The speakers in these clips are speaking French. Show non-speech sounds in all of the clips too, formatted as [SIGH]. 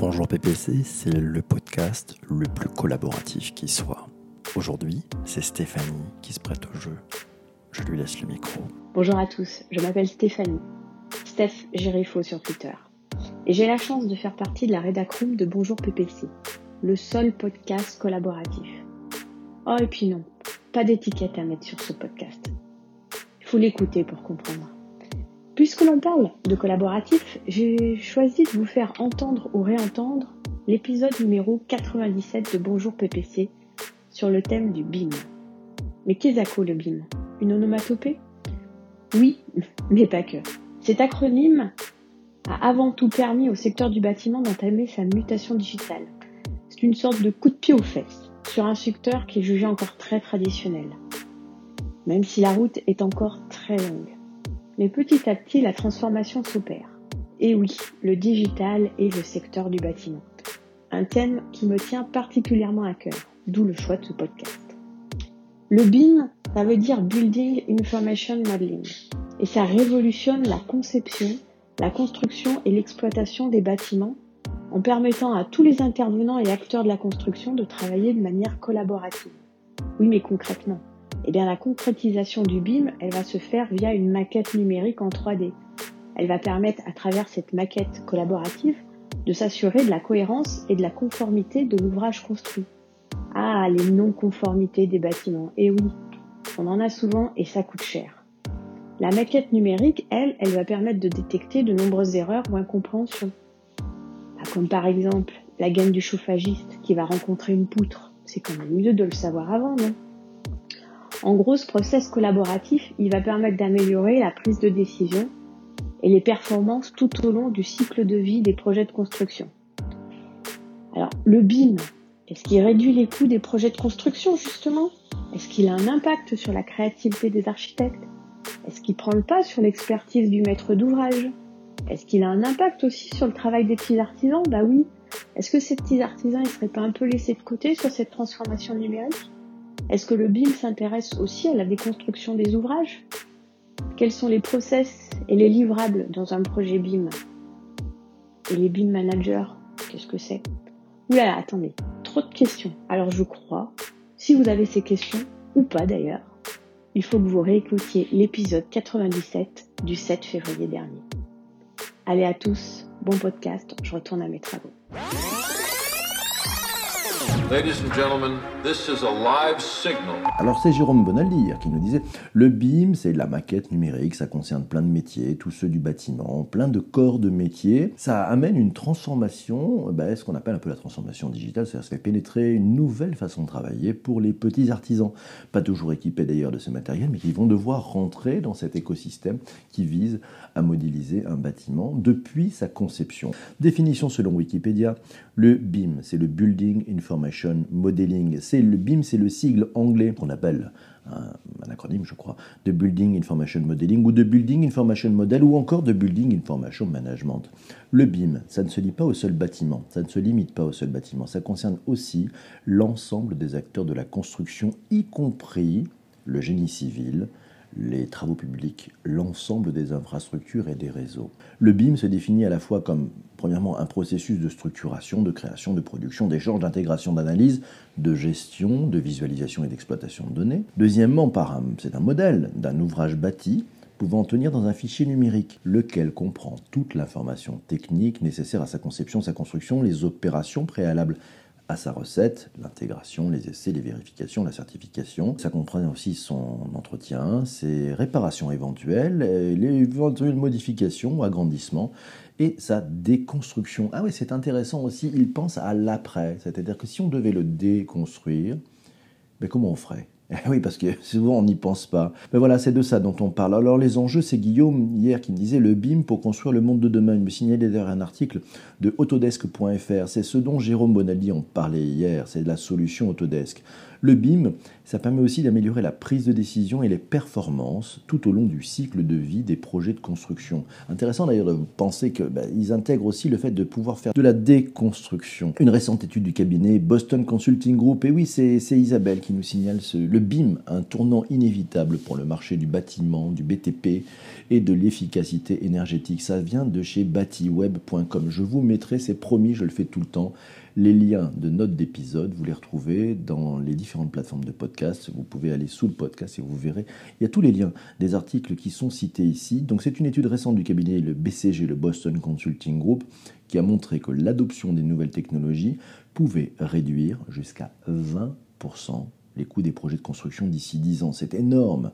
Bonjour PPC, c'est le podcast le plus collaboratif qui soit. Aujourd'hui, c'est Stéphanie qui se prête au jeu. Je lui laisse le micro. Bonjour à tous, je m'appelle Stéphanie. Steph Gérifo sur Twitter. Et j'ai la chance de faire partie de la rédac de Bonjour PPC, le seul podcast collaboratif. Oh et puis non, pas d'étiquette à mettre sur ce podcast. Il faut l'écouter pour comprendre. Puisque l'on parle de collaboratif, j'ai choisi de vous faire entendre ou réentendre l'épisode numéro 97 de Bonjour PPC sur le thème du BIM. Mais qu'est-ce que le BIM Une onomatopée? Oui, [LAUGHS] mais pas que. Cet acronyme a avant tout permis au secteur du bâtiment d'entamer sa mutation digitale. C'est une sorte de coup de pied aux fesses sur un secteur qui est jugé encore très traditionnel, même si la route est encore très longue. Mais petit à petit, la transformation s'opère. Et oui, le digital est le secteur du bâtiment. Un thème qui me tient particulièrement à cœur, d'où le choix de ce podcast. Le BIM, ça veut dire Building Information Modeling. Et ça révolutionne la conception, la construction et l'exploitation des bâtiments en permettant à tous les intervenants et acteurs de la construction de travailler de manière collaborative. Oui, mais concrètement, eh bien, la concrétisation du BIM, elle va se faire via une maquette numérique en 3D. Elle va permettre, à travers cette maquette collaborative, de s'assurer de la cohérence et de la conformité de l'ouvrage construit. Ah, les non-conformités des bâtiments. Eh oui, on en a souvent et ça coûte cher. La maquette numérique, elle, elle va permettre de détecter de nombreuses erreurs ou incompréhensions. Comme par exemple la gaine du chauffagiste qui va rencontrer une poutre. C'est quand même mieux de le savoir avant, non? En gros, ce process collaboratif, il va permettre d'améliorer la prise de décision et les performances tout au long du cycle de vie des projets de construction. Alors, le BIM, est-ce qu'il réduit les coûts des projets de construction, justement? Est-ce qu'il a un impact sur la créativité des architectes? Est-ce qu'il prend le pas sur l'expertise du maître d'ouvrage? Est-ce qu'il a un impact aussi sur le travail des petits artisans? Bah oui. Est-ce que ces petits artisans, ils seraient pas un peu laissés de côté sur cette transformation numérique? Est-ce que le BIM s'intéresse aussi à la déconstruction des ouvrages? Quels sont les process et les livrables dans un projet BIM? Et les BIM managers, qu'est-ce que c'est? Oulala, attendez, trop de questions. Alors je crois, si vous avez ces questions, ou pas d'ailleurs, il faut que vous réécoutiez l'épisode 97 du 7 février dernier. Allez à tous, bon podcast, je retourne à mes travaux. Alors c'est Jérôme Bonaldi hier qui nous disait le BIM c'est la maquette numérique, ça concerne plein de métiers, tous ceux du bâtiment, plein de corps de métiers. Ça amène une transformation, ben, ce qu'on appelle un peu la transformation digitale, c'est-à-dire ça fait pénétrer une nouvelle façon de travailler pour les petits artisans, pas toujours équipés d'ailleurs de ce matériel, mais qui vont devoir rentrer dans cet écosystème qui vise à modéliser un bâtiment depuis sa conception. Définition selon Wikipédia, le BIM c'est le Building Information Modeling. C'est le BIM, c'est le sigle anglais qu'on appelle un, acronyme, je crois, de Building Information Modeling ou de Building Information Model ou encore de Building Information Management. Le BIM, ça ne se lit pas au seul bâtiment, ça ne se limite pas au seul bâtiment, ça concerne aussi l'ensemble des acteurs de la construction, y compris le génie civil, les travaux publics, l'ensemble des infrastructures et des réseaux. Le BIM se définit à la fois comme, premièrement, un processus de structuration, de création, de production, d'échange, d'intégration, d'analyse, de gestion, de visualisation et d'exploitation de données. Deuxièmement, c'est un modèle d'un ouvrage bâti pouvant tenir dans un fichier numérique, lequel comprend toute l'information technique nécessaire à sa conception, sa construction, les opérations préalables à sa recette, l'intégration, les essais, les vérifications, la certification. Ça comprend aussi son entretien, ses réparations éventuelles, les éventuelles modifications ou agrandissements et sa déconstruction. Ah oui, c'est intéressant aussi, il pense à l'après, c'est-à-dire que si on devait le déconstruire, ben comment on ferait? Oui, parce que souvent on n'y pense pas. Mais voilà, c'est de ça dont on parle. Alors les enjeux, c'est Guillaume hier qui me disait le BIM pour construire le monde de demain. Il me signalait d'ailleurs un article de autodesk.fr. C'est ce dont Jérôme Bonaldi en parlait hier, c'est la solution Autodesk. Le BIM, ça permet aussi d'améliorer la prise de décision et les performances tout au long du cycle de vie des projets de construction. Intéressant d'ailleurs de penser qu'ils bah, intègrent aussi le fait de pouvoir faire de la déconstruction. Une récente étude du cabinet Boston Consulting Group, et oui, c'est Isabelle qui nous signale ce, le BIM, un tournant inévitable pour le marché du bâtiment, du BTP et de l'efficacité énergétique. Ça vient de chez batiweb.com. Je vous mettrai, c'est promis, je le fais tout le temps, les liens de notes d'épisode, vous les retrouvez dans les différentes plateformes de podcast. Vous pouvez aller sous le podcast et vous verrez. Il y a tous les liens des articles qui sont cités ici. Donc c'est une étude récente du cabinet le BCG, le Boston Consulting Group, qui a montré que l'adoption des nouvelles technologies pouvait réduire jusqu'à 20% les coûts des projets de construction d'ici 10 ans. C'est énorme.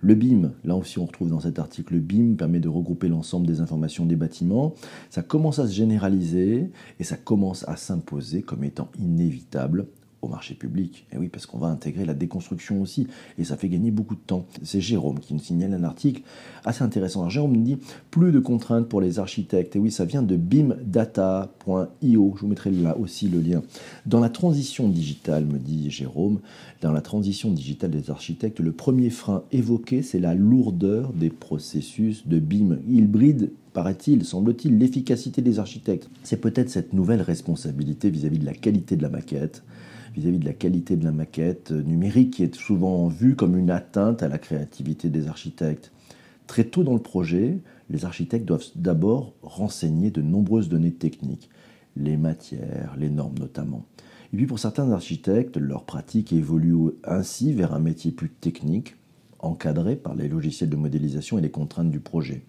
Le BIM, là aussi on retrouve dans cet article, le BIM permet de regrouper l'ensemble des informations des bâtiments. Ça commence à se généraliser et ça commence à s'imposer comme étant inévitable au marché public. Et oui, parce qu'on va intégrer la déconstruction aussi, et ça fait gagner beaucoup de temps. C'est Jérôme qui nous signale un article assez intéressant. Alors, Jérôme nous dit plus de contraintes pour les architectes. Et oui, ça vient de bimdata.io. Je vous mettrai là aussi le lien. Dans la transition digitale, me dit Jérôme, dans la transition digitale des architectes, le premier frein évoqué, c'est la lourdeur des processus de BIM. Il bride paraît-il, semble-t-il, l'efficacité des architectes. C'est peut-être cette nouvelle responsabilité vis à -vis de la qualité de la maquette, vis-à-vis de la qualité de la maquette numérique qui est souvent vue comme une atteinte à la créativité des architectes. Très tôt dans le projet, les architectes doivent d'abord renseigner de nombreuses données techniques, les matières, les normes notamment. Et puis pour certains architectes, leur pratique évolue ainsi vers un métier plus technique, encadré par les logiciels de modélisation et les contraintes du projet.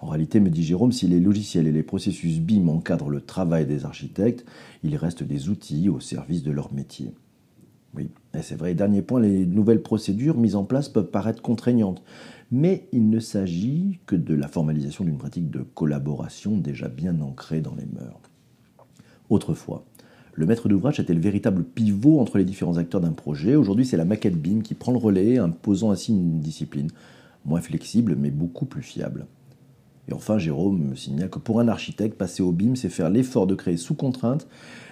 En réalité, me dit Jérôme, si les logiciels et les processus BIM encadrent le travail des architectes, il reste des outils au service de leur métier. Oui, et c'est vrai. Dernier point, les nouvelles procédures mises en place peuvent paraître contraignantes, mais il ne s'agit que de la formalisation d'une pratique de collaboration déjà bien ancrée dans les mœurs. Autrefois, le maître d'ouvrage était le véritable pivot entre les différents acteurs d'un projet. Aujourd'hui, c'est la maquette BIM qui prend le relais, imposant ainsi une discipline moins flexible mais beaucoup plus fiable. Et enfin, Jérôme me signale que pour un architecte, passer au BIM, c'est faire l'effort de créer sous contrainte,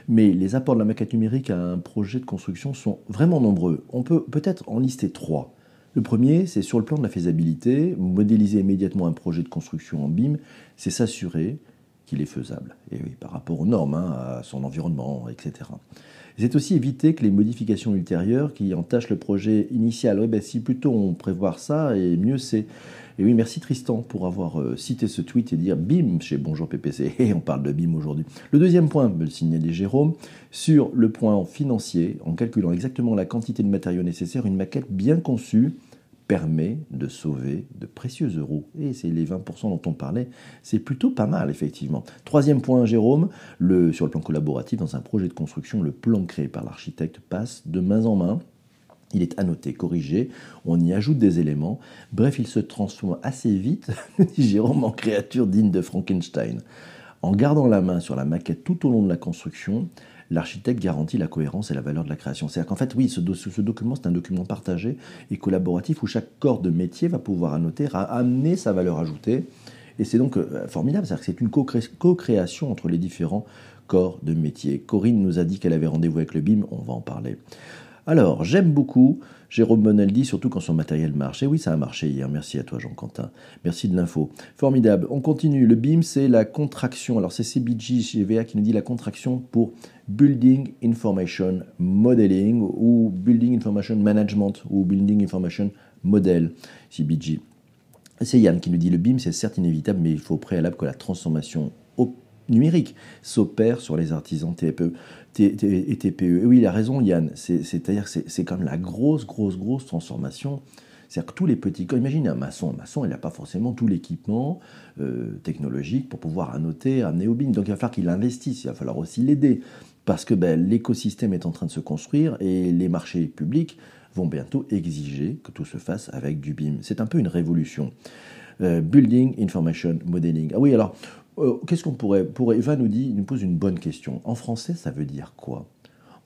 mais les apports de la maquette numérique à un projet de construction sont vraiment nombreux. On peut peut-être en lister trois. Le premier, c'est sur le plan de la faisabilité, modéliser immédiatement un projet de construction en BIM, c'est s'assurer qu'il est faisable, et par rapport aux normes, hein, à son environnement, etc. C'est aussi éviter que les modifications ultérieures qui entachent le projet initial. Oui, ben, si plutôt on prévoit ça, et mieux c'est. Et oui, merci Tristan pour avoir euh, cité ce tweet et dire BIM chez Bonjour PPC. [LAUGHS] Et on parle de BIM aujourd'hui. Le deuxième point, me le Jérôme, sur le point financier, en calculant exactement la quantité de matériaux nécessaires, une maquette bien conçue permet de sauver de précieux euros. Et c'est les 20% dont on parlait, c'est plutôt pas mal, effectivement. Troisième point, Jérôme, sur le plan collaboratif, dans un projet de construction, le plan créé par l'architecte passe de main en main. Il est annoté, corrigé, on y ajoute des éléments. Bref, il se transforme assez vite, dit [LAUGHS] Jérôme, en créature digne de Frankenstein. En gardant la main sur la maquette tout au long de la construction, l'architecte garantit la cohérence et la valeur de la création. C'est-à-dire qu'en fait, oui, ce, document, c'est un document partagé et collaboratif où chaque corps de métier va pouvoir annoter, amener sa valeur ajoutée. Et c'est donc euh, formidable, c'est-à-dire que c'est une co-création entre les différents corps de métier. Corinne nous a dit qu'elle avait rendez-vous avec le BIM, on va en parler. Alors, j'aime beaucoup Jérôme Bonaldi, surtout quand son matériel marche. Et oui, ça a marché hier. Merci à toi, Jean-Quentin. Merci de l'info. Formidable. On continue. Le BIM, c'est la contraction. Alors, c'est CBG GVA qui nous dit la contraction pour Building Information Modeling ou Building Information Management ou Building Information Model, CBG. C'est Yann qui nous dit le BIM, c'est certes inévitable, mais il faut au préalable que la transformation numérique s'opère sur les artisans TPE, et TPE. oui, il a raison, Yann. C'est-à-dire que c'est même la grosse, grosse, grosse transformation. C'est-à-dire que tous les petits corps, imaginez un maçon, un maçon, il n'a pas forcément tout l'équipement euh, technologique pour pouvoir annoter, amener au BIM. Donc il va falloir qu'il investisse, il va falloir aussi l'aider. Parce que ben, l'écosystème est en train de se construire et les marchés publics vont bientôt exiger que tout se fasse avec du BIM. C'est un peu une révolution. Euh, building Information Modeling. Ah oui, alors qu'est-ce qu'on pourrait, Eva nous dit, nous pose une bonne question. En français, ça veut dire quoi?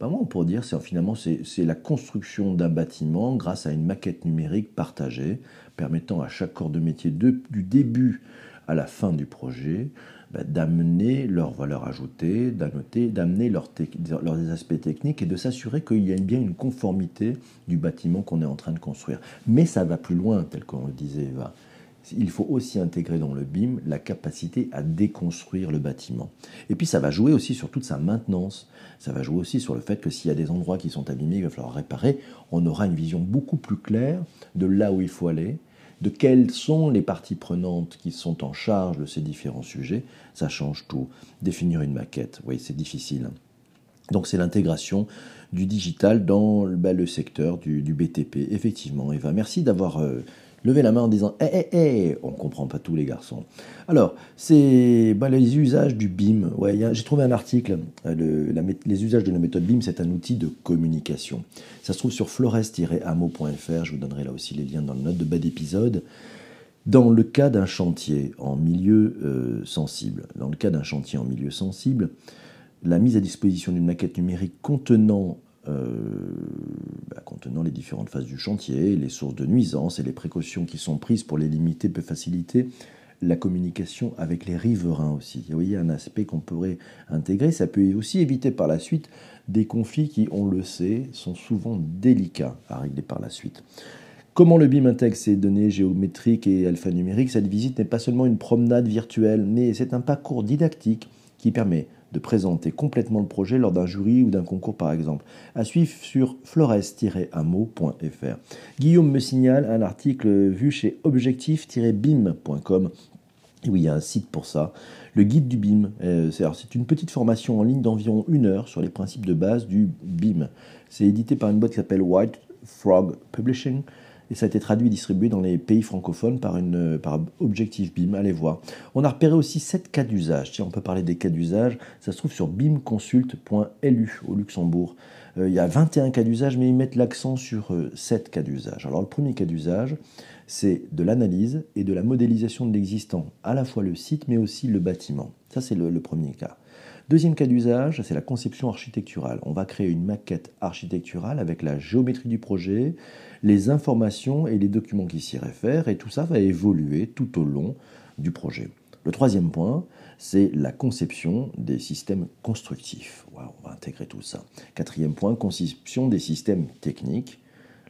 Ben moi, on pourrait dire, c'est finalement, c'est la construction d'un bâtiment grâce à une maquette numérique partagée, permettant à chaque corps de métier, du début à la fin du projet bah, d'amener leur valeur ajoutée, d'amener leurs aspects techniques et de s'assurer qu'il y a bien une conformité du bâtiment qu'on est en train de construire. Mais ça va plus loin, tel qu'on le disait Eva. Il faut aussi intégrer dans le BIM la capacité à déconstruire le bâtiment. Et puis ça va jouer aussi sur toute sa maintenance. Ça va jouer aussi sur le fait que s'il y a des endroits qui sont abîmés, il va falloir réparer. On aura une vision beaucoup plus claire de là où il faut aller de quelles sont les parties prenantes qui sont en charge de ces différents sujets, ça change tout. Définir une maquette, oui, c'est difficile. Donc c'est l'intégration du digital dans bah, le secteur du, BTP. Effectivement, Eva, merci d'avoir euh, Levez la main en disant Eh, eh, eh On comprend pas tous les garçons. Alors, c'est bah, les usages du BIM. J'ai trouvé un article. Euh, les usages de la méthode BIM, c'est un outil de communication. Ça se trouve sur flores-amo.fr. Je vous donnerai là aussi les liens dans le note de bas d'épisode. Dans le cas d'un chantier en milieu euh, sensible, dans le cas d'un chantier en milieu sensible, la mise à disposition d'une maquette numérique contenant bah, contenant les différentes phases du chantier, les sources de nuisances et les précautions qui sont prises pour les limiter peut faciliter la communication avec les riverains aussi. Vous voyez, un aspect qu'on pourrait intégrer, ça peut aussi éviter par la suite des conflits qui, on le sait, sont souvent délicats à régler par la suite. Comment le BIM intègre ces données géométriques et alphanumériques? Cette visite n'est pas seulement une promenade virtuelle, mais c'est un parcours didactique qui permet de présenter complètement le projet lors d'un jury ou d'un concours par exemple. À suivre sur flores-amo.fr. Guillaume me signale un article vu chez objectif-bim.com. oui, il y a un site pour ça. Le guide du BIM, euh, c'est une petite formation en ligne d'environ une heure sur les principes de base du BIM. C'est édité par une boîte qui s'appelle White Frog Publishing et ça a été traduit et distribué dans les pays francophones par, une, par Objectif BIM. Allez voir. On a repéré aussi 7 cas d'usage. Tiens, on peut parler des cas d'usage. Ça se trouve sur bimconsult.lu au Luxembourg. Euh, il y a 21 cas d'usage, mais ils mettent l'accent sur 7 euh, cas d'usage. Alors, le premier cas d'usage, c'est de l'analyse et de la modélisation de l'existant, à la fois le site, mais aussi le bâtiment. Ça, c'est le premier cas. Deuxième cas d'usage, c'est la conception architecturale. On va créer une maquette architecturale avec la géométrie du projet, les informations et les documents qui s'y réfèrent, et tout ça va évoluer tout au long du projet. Le troisième point, c'est la conception des systèmes constructifs. on va intégrer tout ça. Quatrième point, conception des systèmes techniques.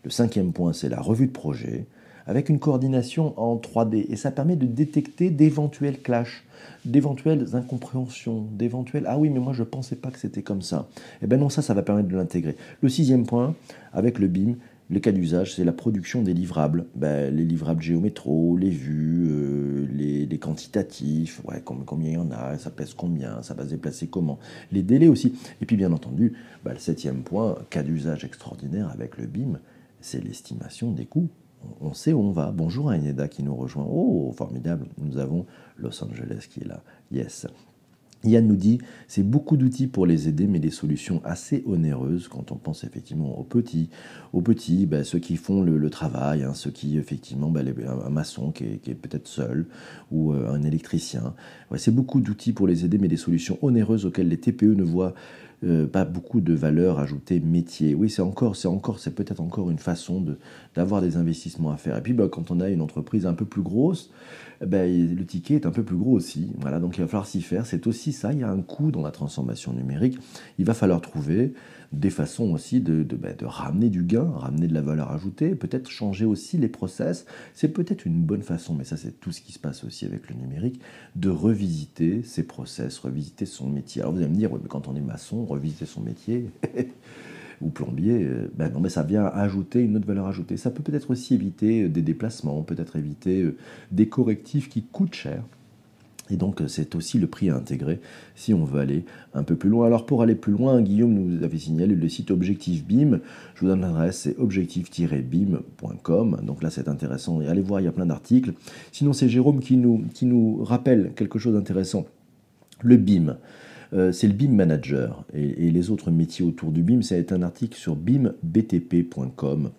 Le cinquième point, c'est la revue de projet avec une coordination en 3D. Et ça permet de détecter d'éventuels clashs, d'éventuelles incompréhensions, d'éventuels Ah oui, mais moi je ne pensais pas que c'était comme ça. Eh bien non, ça, ça va permettre de l'intégrer. Le sixième point, avec le BIM, le cas d'usage, c'est la production des livrables. Ben, les livrables géométro, les vues, euh, les, quantitatifs, ouais, combien il y en a, ça pèse combien, ça va se déplacer comment. Les délais aussi. Et puis bien entendu, ben, le septième point, cas d'usage extraordinaire avec le BIM, c'est l'estimation des coûts on sait où on va. Bonjour à qui nous rejoint. Oh, formidable, nous avons Los Angeles qui est là. Yes. Yann nous dit, c'est beaucoup d'outils pour les aider, mais des solutions assez onéreuses quand on pense effectivement aux petits, aux petits, bah, ceux qui font le, travail, hein, ceux qui effectivement, bah, un maçon qui est, peut-être seul ou euh, un électricien. c'est beaucoup d'outils pour les aider, mais des solutions onéreuses auxquelles les TPE ne voient euh, pas beaucoup de valeur ajoutée métier. Oui, c'est encore, c'est encore, c'est peut-être encore une façon de d'avoir des investissements à faire. Et puis, bah, quand on a une entreprise un peu plus grosse, ben, le ticket est un peu plus gros aussi. Voilà, donc il va falloir s'y faire. C'est aussi ça. Il y a un coût dans la transformation numérique. Il va falloir trouver des façons aussi de, ben, de, ramener du gain, ramener de la valeur ajoutée, peut-être changer aussi les process. C'est peut-être une bonne façon, mais ça c'est tout ce qui se passe aussi avec le numérique, de revisiter ses process, revisiter son métier. Alors vous allez me dire, quand on est maçon, revisiter son métier [LAUGHS] ou plombier, euh, ben non, mais ça vient ajouter une autre valeur ajoutée. Ça peut peut-être aussi éviter des déplacements, peut-être éviter euh, des correctifs qui coûtent cher. Et donc c'est aussi le prix à intégrer si on veut aller un peu plus loin. Alors pour aller plus loin, Guillaume nous avait signalé le site Objectif BIM. Je vous donne l'adresse, c'est objectif-bim.com. Donc là c'est intéressant et allez voir, il y a plein d'articles. Sinon c'est Jérôme qui nous, qui nous rappelle quelque chose d'intéressant. Le BIM. Euh, c'est le BIM Manager et, les autres métiers autour du BIM. Ça a un article sur bimbtp.com.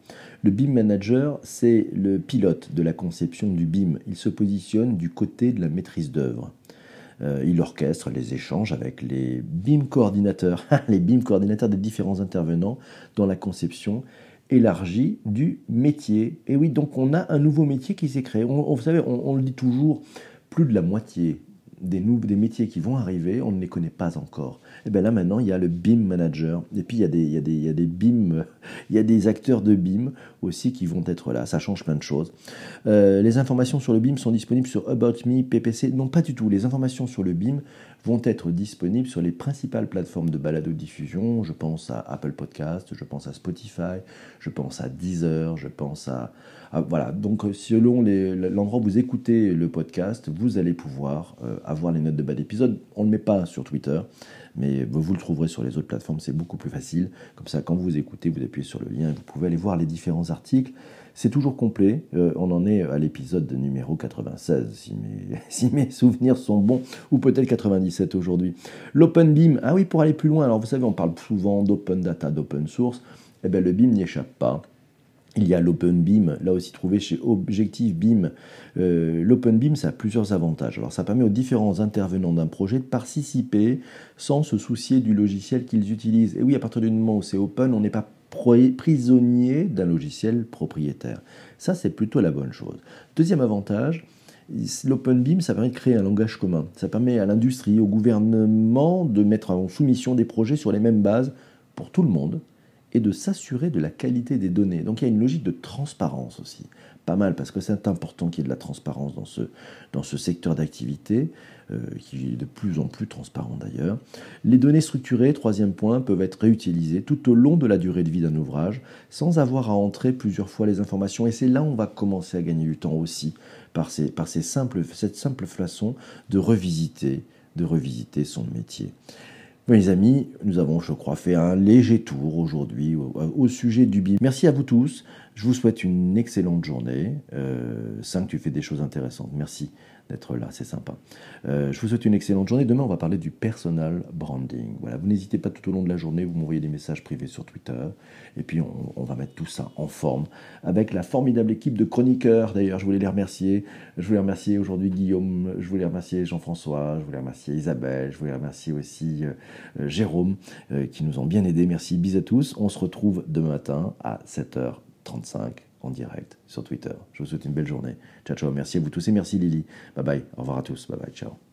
Le BIM Manager, c'est le pilote de la conception du BIM. Il se positionne du côté de la maîtrise d'œuvre. Euh, il orchestre les échanges avec les BIM coordinateurs, [LAUGHS] les BIM coordinateurs des différents intervenants dans la conception élargie du métier. Et oui, donc on a un nouveau métier qui s'est créé. vous savez, on, le dit toujours, plus de la moitié des, des métiers qui vont arriver, on ne les connaît pas encore. Et bien là maintenant, il y a le BIM manager, et puis il y a des, il y a des, il y a des BIM, [LAUGHS] il y a des acteurs de BIM aussi qui vont être là. Ça change plein de choses. Euh, les informations sur le BIM sont disponibles sur About Me, PPC. Non, pas du tout. Les informations sur le BIM vont être disponibles sur les principales plateformes de balado-diffusion. Je pense à Apple Podcast, je pense à Spotify, je pense à Deezer, je pense à... voilà, donc selon l'endroit où vous écoutez le podcast, vous allez pouvoir euh, avoir les notes de bas d'épisode. On ne le met pas sur Twitter, mais vous le trouverez sur les autres plateformes, c'est beaucoup plus facile. Comme ça, quand vous écoutez, vous appuyez sur le lien et vous pouvez aller voir les différents. C'est toujours complet. Euh, on en est à l'épisode numéro 96, [LAUGHS] si mes, souvenirs sont bons, ou peut-être 97 aujourd'hui. L'open beam, ah oui, pour aller plus loin, alors vous savez, on parle souvent d'open data, d'open source. Eh bien, le BIM n'y pas. Il y a l'Open Beam, là aussi trouvé chez Objective Beam. Euh, L'Open Beam, ça a plusieurs avantages. Alors, ça permet aux différents intervenants d'un projet de participer sans se soucier du logiciel qu'ils utilisent. Et oui, à partir du moment où c'est open, on n'est pas prisonnier d'un logiciel propriétaire. Ça, c'est plutôt la bonne chose. Deuxième avantage, l'Open ça permet de créer un langage commun. Ça permet à l'industrie, au gouvernement de mettre en soumission des projets sur les mêmes bases pour tout le monde et de s'assurer de la qualité des données. Donc il y a une logique de transparence aussi. Pas mal, parce que c'est important qu'il y ait de la transparence dans ce, secteur d'activité, euh, qui est de plus en plus transparent d'ailleurs. Les données structurées, troisième point, peuvent être réutilisées tout au long de la durée de vie d'un ouvrage, sans avoir à entrer plusieurs fois les informations. Et c'est là où on va commencer à gagner du temps aussi, par, cette simple façon de revisiter son métier. Mes amis, nous avons, je crois, fait un léger tour aujourd'hui au, sujet du BIM. Merci à vous tous. Je vous souhaite une excellente journée. Euh, 5, tu fais des choses intéressantes. Merci d'être là, c'est sympa. Euh, je vous souhaite une excellente journée. Demain, on va parler du personal branding. Voilà, vous n'hésitez pas tout au long de la journée, vous m'envoyez des messages privés sur Twitter, et puis on, va mettre tout ça en forme avec la formidable équipe de chroniqueurs. D'ailleurs, je voulais les remercier. Je voulais remercier aujourd'hui Guillaume, je voulais remercier Jean-François, je voulais remercier Isabelle, je voulais remercier aussi euh, euh, Jérôme, qui nous ont bien aidés. Merci, bis à tous. On se retrouve demain matin à 7h35 en direct sur Twitter. Je vous souhaite une belle journée. Ciao, ciao. Merci à vous tous et merci Lily. Bye bye. Au revoir à tous. Bye bye. Ciao.